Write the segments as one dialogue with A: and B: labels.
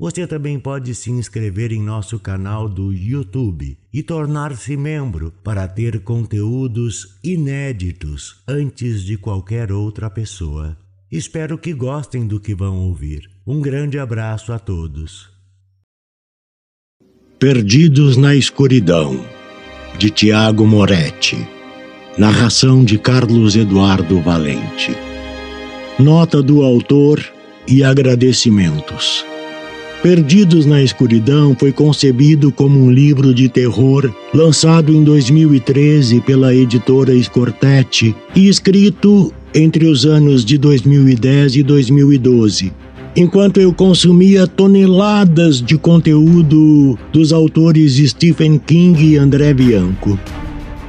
A: Você também pode se inscrever em nosso canal do YouTube e tornar-se membro para ter conteúdos inéditos antes de qualquer outra pessoa. Espero que gostem do que vão ouvir. Um grande abraço a todos.
B: Perdidos na Escuridão, de Tiago Moretti. Narração de Carlos Eduardo Valente. Nota do autor e agradecimentos. Perdidos na Escuridão foi concebido como um livro de terror lançado em 2013 pela editora Scortetti e escrito entre os anos de 2010 e 2012. Enquanto eu consumia toneladas de conteúdo dos autores Stephen King e André Bianco.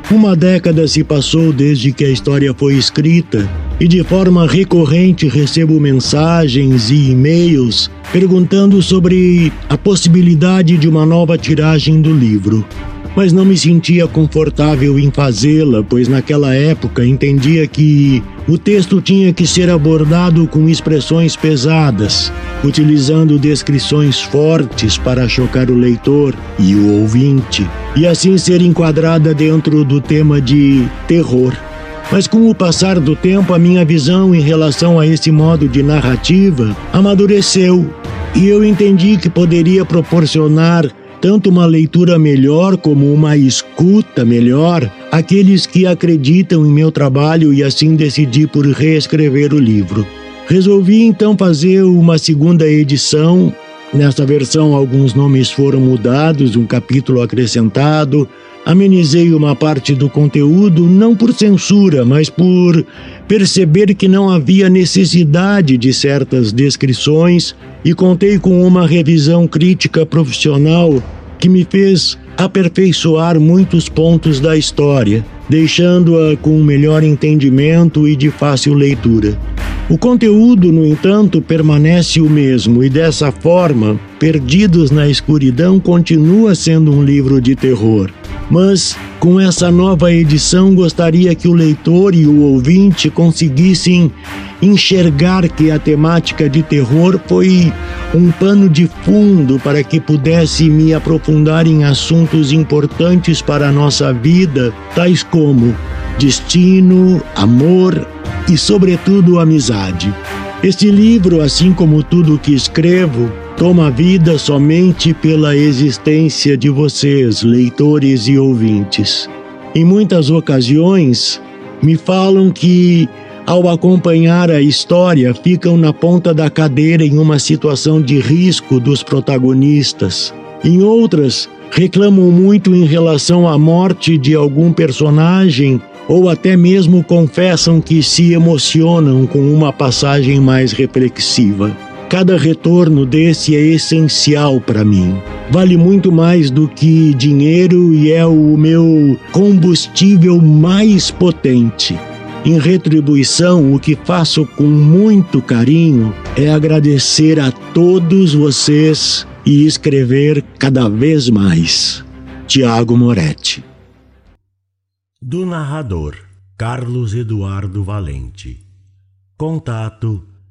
B: Uma década se passou desde que a história foi escrita e de forma recorrente recebo mensagens e e-mails perguntando sobre a possibilidade de uma nova tiragem do livro. Mas não me sentia confortável em fazê-la, pois naquela época entendia que o texto tinha que ser abordado com expressões pesadas, utilizando descrições fortes para chocar o leitor e o ouvinte, e assim ser enquadrada dentro do tema de terror. Mas com o passar do tempo, a minha visão em relação a esse modo de narrativa amadureceu e eu entendi que poderia proporcionar tanto uma leitura melhor como uma escuta melhor àqueles que acreditam em meu trabalho e assim decidi por reescrever o livro. Resolvi então fazer uma segunda edição. Nessa versão, alguns nomes foram mudados, um capítulo acrescentado, Amenizei uma parte do conteúdo não por censura, mas por perceber que não havia necessidade de certas descrições e contei com uma revisão crítica profissional que me fez aperfeiçoar muitos pontos da história, deixando-a com um melhor entendimento e de fácil leitura. O conteúdo, no entanto, permanece o mesmo e dessa forma, Perdidos na Escuridão continua sendo um livro de terror mas com essa nova edição gostaria que o leitor e o ouvinte conseguissem enxergar que a temática de terror foi um pano de fundo para que pudesse me aprofundar em assuntos importantes para a nossa vida, tais como destino, amor e, sobretudo, amizade. Este livro, assim como tudo o que escrevo, toma vida somente pela existência de vocês, leitores e ouvintes. Em muitas ocasiões, me falam que, ao acompanhar a história, ficam na ponta da cadeira em uma situação de risco dos protagonistas. Em outras, reclamam muito em relação à morte de algum personagem ou até mesmo confessam que se emocionam com uma passagem mais reflexiva. Cada retorno desse é essencial para mim. Vale muito mais do que dinheiro e é o meu combustível mais potente. Em retribuição, o que faço com muito carinho é agradecer a todos vocês e escrever cada vez mais. Tiago Moretti.
A: Do narrador Carlos Eduardo Valente. Contato